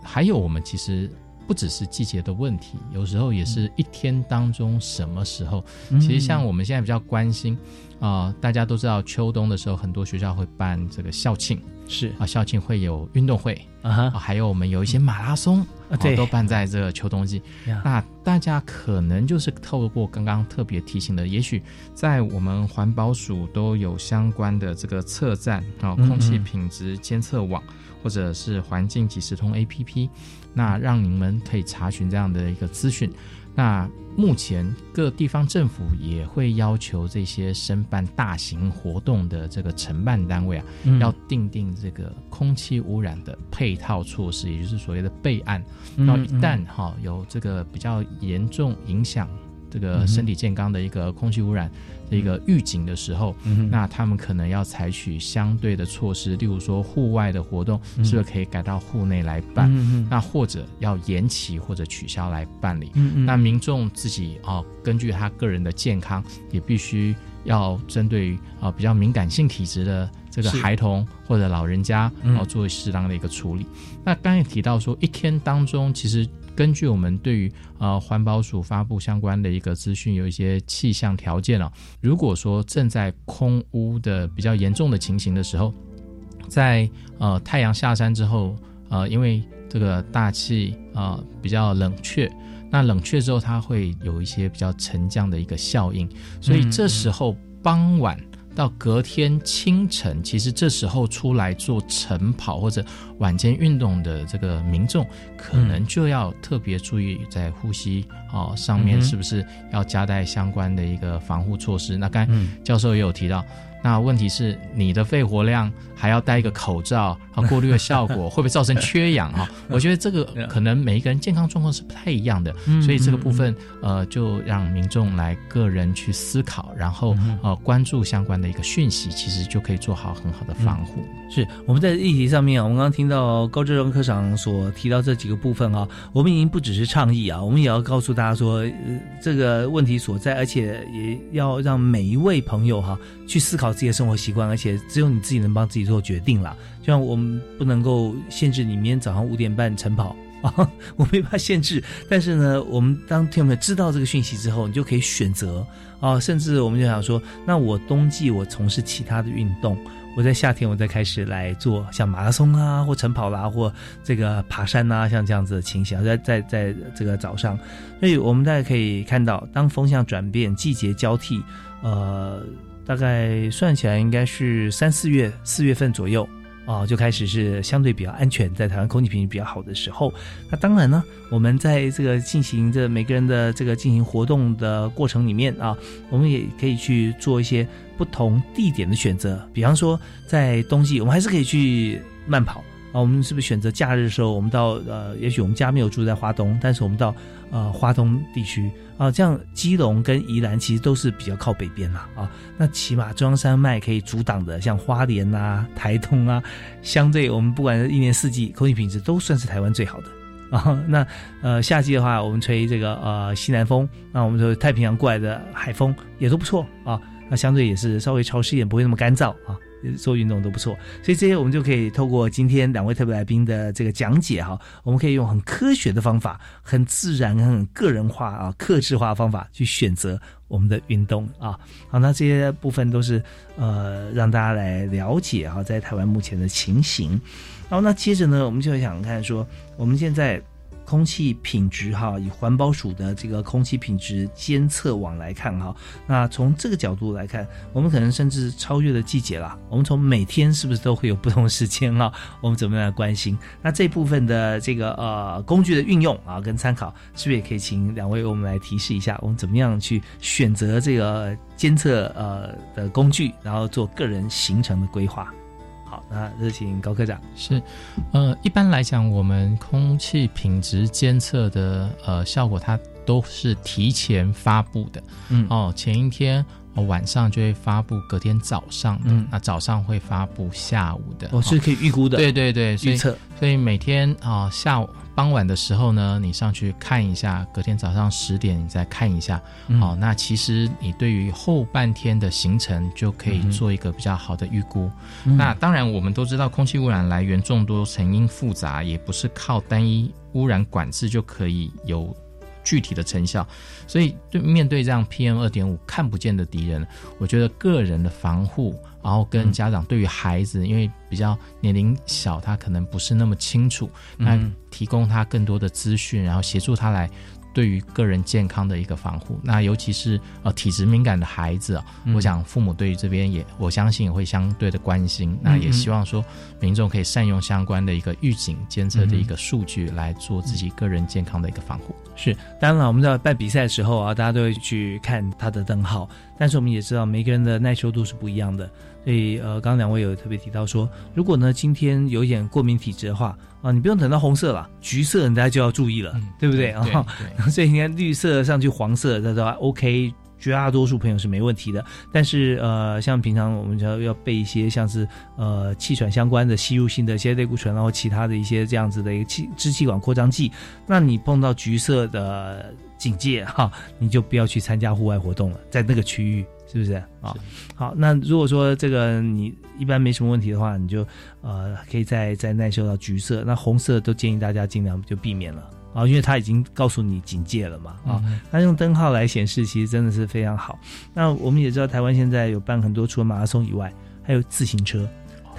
还有我们其实。不只是季节的问题，有时候也是一天当中什么时候。嗯。其实像我们现在比较关心啊、大家都知道秋冬的时候，很多学校会办这个校庆，是。啊，校庆会有运动会啊还有我们有一些马拉松啊对。都办在这个秋冬季。呀。那大家可能就是透过刚刚特别提醒的，也许在我们环保署都有相关的这个测站啊，嗯空气嗯品质监测网，或者是环境即时通 APP，那让你们可以查询这样的一个资讯。那目前各地方政府也会要求这些申办大型活动的这个承办单位啊，嗯要定定这个空气污染的配套措施，也就是所谓的备案。嗯然后一旦哈、有这个比较严重影响这个身体健康的一个空气污染的一个预警的时候，嗯那他们可能要采取相对的措施，例如说户外的活动嗯是不是可以改到户内来办？那或者要延期或者取消来办理。那民众自己啊、根据他个人的健康，也必须要针对于啊、比较敏感性体质的这个孩童或者老人家，嗯然后做适当的一个处理。那刚才提到说，一天当中其实。根据我们对于呃环保署发布相关的一个资讯，有一些气象条件啊。如果说正在空污的比较严重的情形的时候，在呃太阳下山之后，呃，因为这个大气呃比较冷却，那冷却之后它会有一些比较沉降的一个效应，所以这时候傍晚。到隔天清晨，其实这时候出来做晨跑或者晚间运动的这个民众，可能就要特别注意在呼吸哦上面是不是要加带相关的一个防护措施。那刚教授也有提到，那问题是你的肺活量还要戴一个口罩，啊，过滤的效果 [laughs] 会不会造成缺氧啊？[laughs] 我觉得这个可能每一个人健康状况是不太一样的，嗯所以这个部分呃，就让民众来个人去思考，然后嗯呃关注相关的一个讯息，其实就可以做好很好的防护。是我们在议题上面啊，我们刚刚听到高志荣科长所提到这几个部分啊，我们已经不只是倡议啊，我们也要告诉大家说，呃，这个问题所在，而且也要让每一位朋友哈、去思考自己的生活习惯，而且只有你自己能帮自己做决定啦。就像我们不能够限制你明天早上五点半晨跑。啊，我没办法限制，但是呢，我们当听众朋友知道这个讯息之后，你就可以选择啊，甚至我们就想说，那我冬季我从事其他的运动，我在夏天我再开始来做像马拉松啊，或晨跑啦、或这个爬山啊，像这样子的情形，在在在这个早上，所以我们大家可以看到，当风向转变、季节交替，呃，大概算起来应该是三四月、四月份左右。啊、就开始是相对比较安全，在台湾空气品质比较好的时候。那当然呢，我们在这个进行这每个人的这个进行活动的过程里面啊，我们也可以去做一些不同地点的选择。比方说，在冬季，我们还是可以去慢跑啊。我们是不是选择假日的时候，我们到呃，也许我们家没有住在花东，但是我们到呃花东地区啊，这样基隆跟宜兰其实都是比较靠北边啦啊。那起码中央山脉可以阻挡的，像花莲啊、台东啊，相对我们不管是一年四季，空气品质都算是台湾最好的。啊，那呃夏季的话，我们吹这个呃西南风，那我们说太平洋过来的海风也都不错啊。那相对也是稍微潮湿一点，不会那么干燥啊。做运动都不错，所以这些我们就可以透过今天两位特别来宾的这个讲解哈，我们可以用很科学的方法、很自然、很个人化啊、克制化方法去选择我们的运动啊。好，那这些部分都是呃让大家来了解啊，在台湾目前的情形。然后那接着呢，我们就想看说，我们现在。空气品质哈，以环保署的这个空气品质监测网来看哈，那从这个角度来看，我们可能甚至超越了季节啦。我们从每天是不是都会有不同的时间啊？[laughs] 我们怎么样来关心？那这部分的这个呃工具的运用啊，跟参考，是不是也可以请两位为我们来提示一下，我们怎么样去选择这个监测呃的工具，然后做个人行程的规划？好，那有请高科长。是，呃，一般来讲，我们空气品质监测的呃效果，它都是提前发布的。嗯哦，前一天、哦、晚上就会发布，隔天早上的，嗯那早上会发布下午的。哦，是可以预估的。对对对，预测。所以每天啊、下午傍晚的时候呢，你上去看一下，隔天早上十点你再看一下。嗯哦，那其实你对于后半天的行程就可以做一个比较好的预估。嗯那当然，我们都知道空气污染来源众多，成因复杂，也不是靠单一污染管制就可以有具体的成效。所以，对面对这样 PM 二点五看不见的敌人，我觉得个人的防护，然后跟家长对于孩子，因为比较年龄小，他可能不是那么清楚，那嗯提供他更多的资讯，然后协助他来对于个人健康的一个防护。那尤其是呃体质敏感的孩子啊，嗯我想父母对于这边也我相信也会相对的关心。那也希望说民众可以善用相关的一个预警监测的一个数据来做自己个人健康的一个防护。是，当然了，我们知道办比赛的时候啊，大家都会去看它的灯号，但是我们也知道每个人的耐受度是不一样的，所以呃，刚刚两位有特别提到说，如果呢今天有一点过敏体质的话啊，你不用等到红色了，橘色大家就要注意了，对不对啊？对 [laughs] 所以你看绿色上去黄色，这都 OK。绝大多数朋友是没问题的，但是呃，像平常我们要要备一些像是呃气喘相关的吸入性的一些类固醇，然后其他的一些这样子的一个气支气管扩张剂，那你碰到橘色的警戒哈，你就不要去参加户外活动了，在那个区域是不是啊？好，那如果说这个你一般没什么问题的话，你就呃可以再再耐受到橘色，那红色都建议大家尽量就避免了。啊，因为它已经告诉你警戒了嘛，啊，那用灯号来显示，其实真的是非常好。那我们也知道，台湾现在有办很多，除了马拉松以外，还有自行车，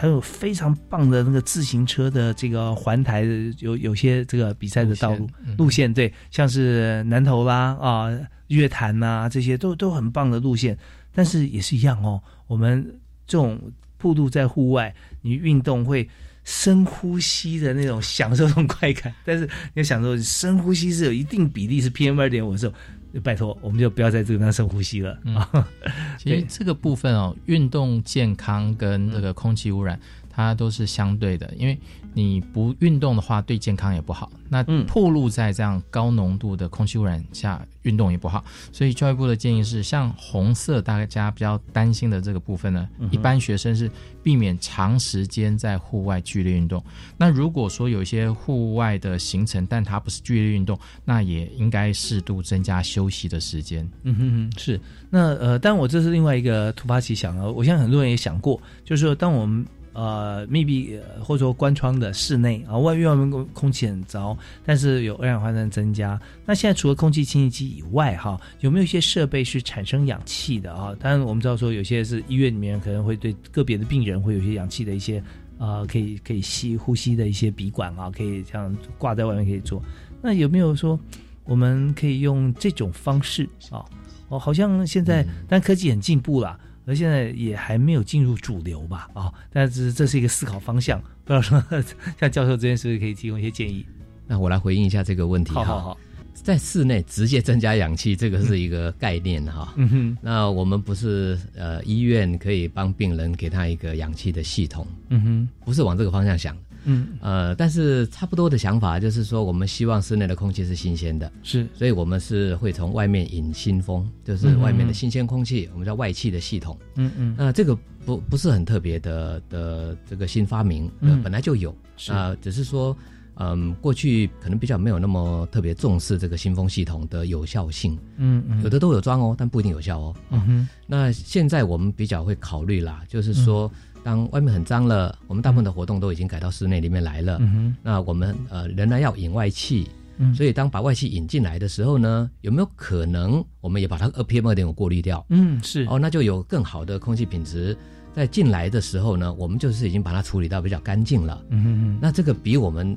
还有非常棒的那个自行车的这个环台的，有有些这个比赛的道路路线，对，像是南投啦啊、乐坛呐、这些都都很棒的路线，但是也是一样哦，我们这种暴露在户外，你运动会。深呼吸的那种享受这种快感，但是你要享受深呼吸是有一定比例是 PM 二点五的时候，拜托我们就不要在这个地方深呼吸了啊。[laughs] 其实这个部分哦，运动健康跟这个空气污染，它都是相对的，因为你不运动的话，对健康也不好。那暴露在这样高浓度的空气污染下，运动也不好。所以教育部的建议是，像红色大家比较担心的这个部分呢，一般学生是避免长时间在户外剧烈运动。那如果说有一些户外的行程，但它不是剧烈运动，那也应该适度增加休息的时间。嗯哼哼，是。那呃，但我这是另外一个突发奇想啊，我相信很多人也想过，就是说当我们。呃，密闭或者说关窗的室内啊，外面外面空空气很糟，但是有二氧化碳增加。那现在除了空气清新机以外，哈，有没有一些设备是产生氧气的啊？当然我们知道说有些是医院里面可能会对个别的病人会有些氧气的一些呃，可以可以吸呼吸的一些鼻管啊，可以这样挂在外面可以做。那有没有说我们可以用这种方式啊？哦，好像现在但科技很进步啦。而现在也还没有进入主流吧，啊、哦，但是这是一个思考方向，不知道说 [laughs] 像教授这边是不是可以提供一些建议？那我来回应一下这个问题哈。好好好，在室内直接增加氧气，这个是一个概念哈。[laughs] 嗯哼，那我们不是呃医院可以帮病人给他一个氧气的系统，嗯哼，不是往这个方向想。嗯，呃，但是差不多的想法就是说，我们希望室内的空气是新鲜的，是，所以我们是会从外面引新风，就是外面的新鲜空气，我们叫外气的系统。嗯嗯，那这个不不是很特别的的这个新发明，嗯。本来就有，是。啊，只是说，嗯，过去可能比较没有那么特别重视这个新风系统的有效性，嗯嗯，有的都有装哦，但不一定有效哦。嗯哼，那现在我们比较会考虑啦，就是说。当外面很脏了，我们大部分的活动都已经改到室内里面来了。嗯哼，那我们呃仍然要引外气，嗯，所以当把外气引进来的时候呢，有没有可能我们也把它二 PM 二点五过滤掉？嗯，是哦，那就有更好的空气品质。在进来的时候呢，我们就是已经把它处理到比较干净了。嗯哼哼，那这个比我们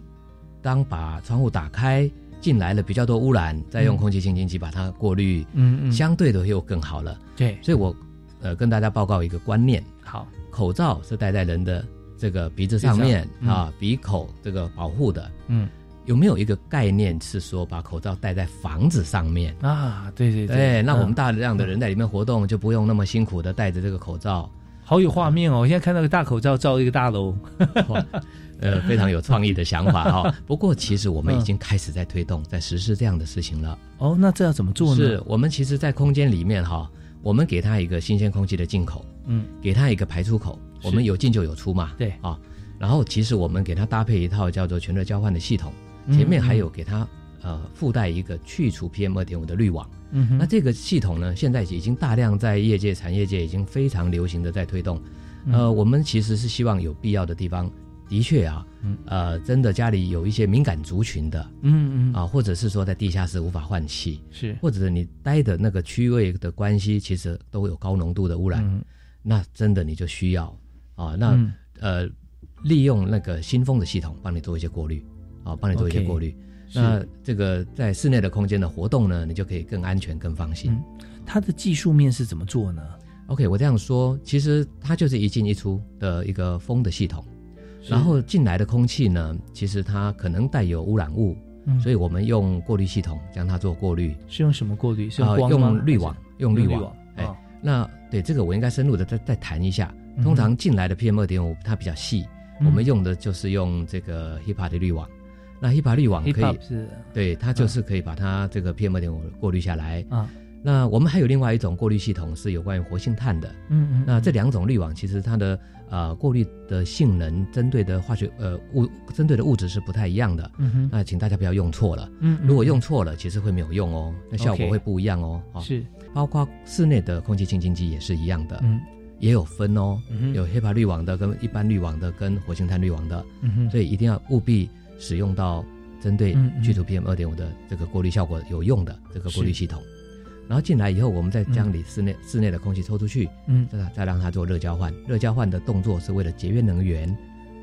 当把窗户打开进来了比较多污染，再用空气清新机把它过滤，嗯嗯，相对的又更好了。对，所以我呃跟大家报告一个观念，好。口罩是戴在人的这个鼻子上面嗯、啊，鼻口这个保护的。嗯，有没有一个概念是说把口罩戴在房子上面啊？对对对，对，那我们大量的人在里面活动，就不用那么辛苦的戴着这个口罩。好有画面哦！我现在看到个大口罩罩一个大楼，呃，[laughs] 非常有创意的想法哈。[laughs] 不过其实我们已经开始在推动，在实施这样的事情了。哦，那这要怎么做呢？是我们其实，在空间里面哈。我们给它一个新鲜空气的进口，嗯，给它一个排出口，我们有进就有出嘛，对啊，然后其实我们给它搭配一套叫做全热交换的系统，前面还有给它呃附带一个去除 PM 二点五的滤网，嗯，那这个系统呢，现在已经大量在业界产业界已经非常流行的在推动，呃，我们其实是希望有必要的地方。的确啊，嗯。呃，真的家里有一些敏感族群的，嗯嗯。啊，或者是说在地下室无法换气，是，或者你待的那个区位的关系，其实都有高浓度的污染，嗯、那真的你就需要啊，那、呃，利用那个新风的系统帮你做一些过滤，啊，帮你做一些过滤。那这个在室内的空间的活动呢，你就可以更安全、更放心。它的技术面是怎么做呢？OK，我这样说，其实它就是一进一出的一个风的系统，是然后进来的空气呢，其实它可能带有污染物，嗯所以我们用过滤系统将它做过滤，是用什么过滤？是光吗？用滤网，用滤网。哎哦，那对这个我应该深入的再再谈一下。通常进来的 PM 二点五它比较细，嗯我们用的就是用这个 HEPA 的滤网。那 HEPA 滤网可以是对它就是可以把它这个 PM 二点五过滤下来。啊，那我们还有另外一种过滤系统是有关于活性炭的。嗯嗯，那这两种滤网其实它的呃过滤的性能针对的化学呃物针对的物质是不太一样的。嗯哼那请大家不要用错了。嗯嗯如果用错了，其实会没有用哦，那效果会不一样哦。哦是，包括室内的空气清净机也是一样的，嗯也有分哦，有 HEPA 滤网的跟一般滤网的跟活性炭滤网的，嗯哼所以一定要务必使用到针对去除 PM 二点五的这个过滤效果有用的这个过滤系统。然后进来以后，我们再将你室内、室内的空气抽出去，嗯再再让它做热交换。热交换的动作是为了节约能源，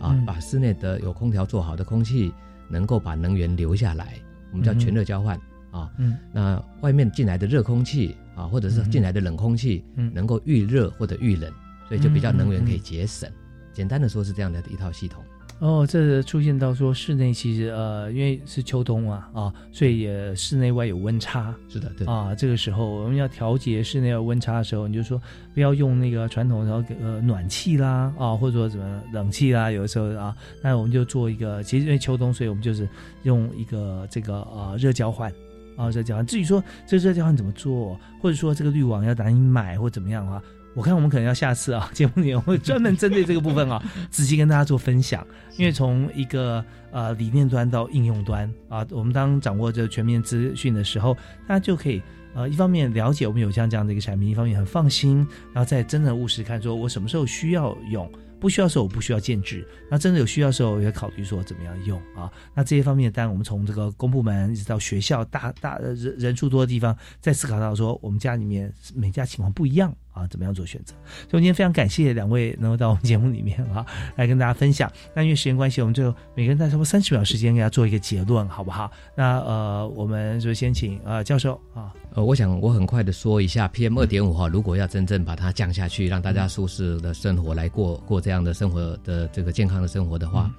啊，嗯把室内的有空调做好的空气能够把能源留下来，我们叫全热交换啊。嗯那外面进来的热空气啊，或者是进来的冷空气，嗯能够预热或者预冷，所以就比较能源可以嗯节省。简单的说是这样的一套系统。哦，这出现到说室内其实呃，因为是秋冬嘛啊，所以也室内外有温差。是的，对啊，这个时候我们要调节室内的温差的时候，你就说不要用那个传统的呃暖气啦啊，或者说什么冷气啦，有的时候啊，那我们就做一个，其实因为秋冬，所以我们就是用一个这个呃热交换。啊，热交换。至于说这个热交换怎么做，或者说这个滤网要哪里买或怎么样的话，我看我们可能要下次啊，[laughs] 节目里面会专门针对这个部分啊，[laughs] 仔细跟大家做分享。因为从一个呃理念端到应用端啊，我们当掌握这全面资讯的时候，大家就可以呃一方面了解我们有像这样的一个产品，一方面很放心，然后再真的务实看，说我什么时候需要用。不需要的时候我不需要建制，那真的有需要的时候，我也考虑说怎么样用啊。那这些方面，当然我们从这个公部门一直到学校大大人人数多的地方，再思考到说我们家里面每家情况不一样啊，怎么样做选择。所以今天非常感谢两位能够到我们节目里面啊，来跟大家分享。那因为时间关系，我们就每个人在差不多三十秒时间给大家做一个结论，好不好？那呃，我们就先请呃教授啊。呃，我想我很快的说一下 PM 二点五哈，如果要真正把它降下去，让大家舒适的生活来过过这样的生活的这个健康的生活的话，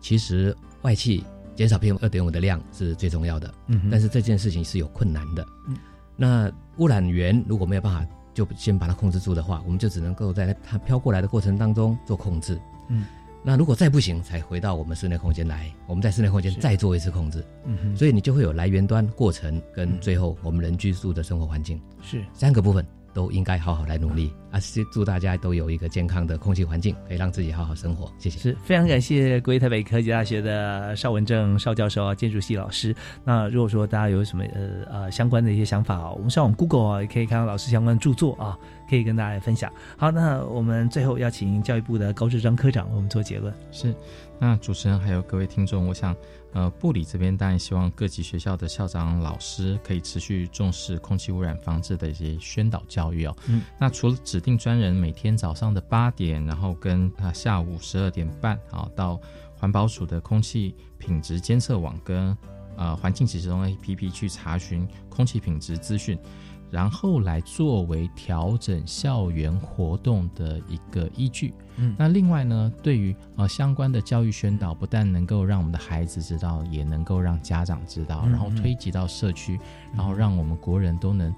其实外气减少 PM 二点五的量是最重要的。嗯但是这件事情是有困难的。嗯那污染源如果没有办法就先把它控制住的话，我们就只能够在它飘过来的过程当中做控制。嗯，那如果再不行，才回到我们室内空间来，我们在室内空间再做一次控制。嗯哼所以你就会有来源端、过程跟最后我们人居住的生活环境是三个部分。都应该好好来努力啊！是祝大家都有一个健康的空气环境，可以让自己好好生活。谢谢。是非常感谢国立台北科技大学的邵文正邵教授啊，建筑系老师。那如果说大家有什么呃呃相关的一些想法啊，我们上网 Google 啊，也可以看到老师相关的著作啊，可以跟大家来分享。好，那我们最后要请教育部的高志章科长为我们做结论。是，那主持人还有各位听众，我想，呃，部里这边当然希望各级学校的校长、老师可以持续重视空气污染防治的一些宣导教育哦。嗯，那除了指定专人每天早上的八点，然后跟啊下午十二点半啊到环保署的空气品质监测网跟呃环境指示中 APP 去查询空气品质资讯。然后来作为调整校园活动的一个依据。嗯那另外呢，对于呃相关的教育宣导，不但能够让我们的孩子知道，也能够让家长知道，嗯然后推及到社区，然后让我们国人都能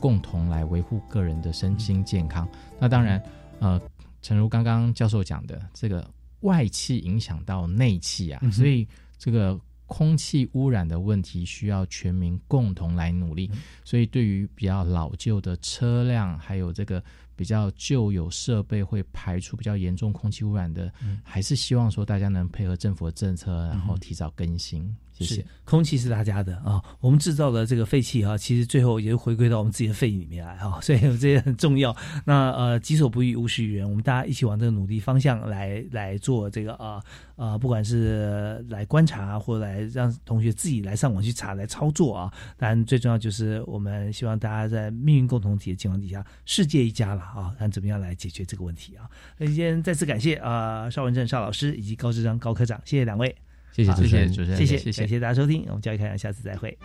共同来维护个人的身心健康。那当然，呃，诚如刚刚教授讲的，这个外气影响到内气啊，嗯所以这个。空气污染的问题需要全民共同来努力，所以对于比较老旧的车辆，还有这个比较旧有设备会排出比较严重空气污染的，嗯。还是希望说大家能配合政府的政策，然后提早更新。谢谢。空气是大家的啊，我们制造的这个废气啊，其实最后也是回归到我们自己的肺里面来啊，[laughs] 所以这些很重要。那呃，己所不欲，勿施于人，我们大家一起往这个努力方向来来做这个啊呃不管是来观察或者来让同学自己来上网去查来操作啊。当然，最重要就是我们希望大家在命运共同体的情况底下，世界一家了啊，看怎么样来解决这个问题啊。那今天再次感谢啊、邵文正邵老师以及高志章高科长，谢谢两位。谢谢主持人。谢谢谢谢大家收听我们教育开讲下次再会。